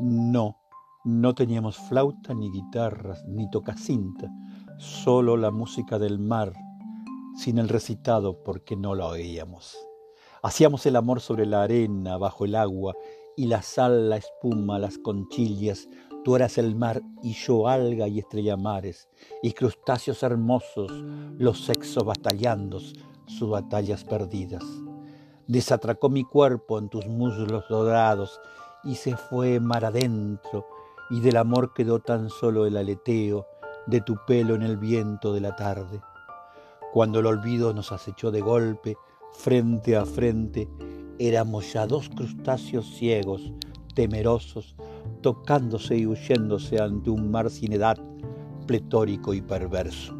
No, no teníamos flauta, ni guitarras, ni tocacinta, solo la música del mar, sin el recitado porque no la oíamos. Hacíamos el amor sobre la arena, bajo el agua, y la sal, la espuma, las conchillas, tú eras el mar y yo alga y estrella mares, y crustáceos hermosos, los sexos batallando sus batallas perdidas. Desatracó mi cuerpo en tus muslos dorados y se fue mar adentro, y del amor quedó tan solo el aleteo de tu pelo en el viento de la tarde. Cuando el olvido nos acechó de golpe, frente a frente, éramos ya dos crustáceos ciegos, temerosos, tocándose y huyéndose ante un mar sin edad, pletórico y perverso.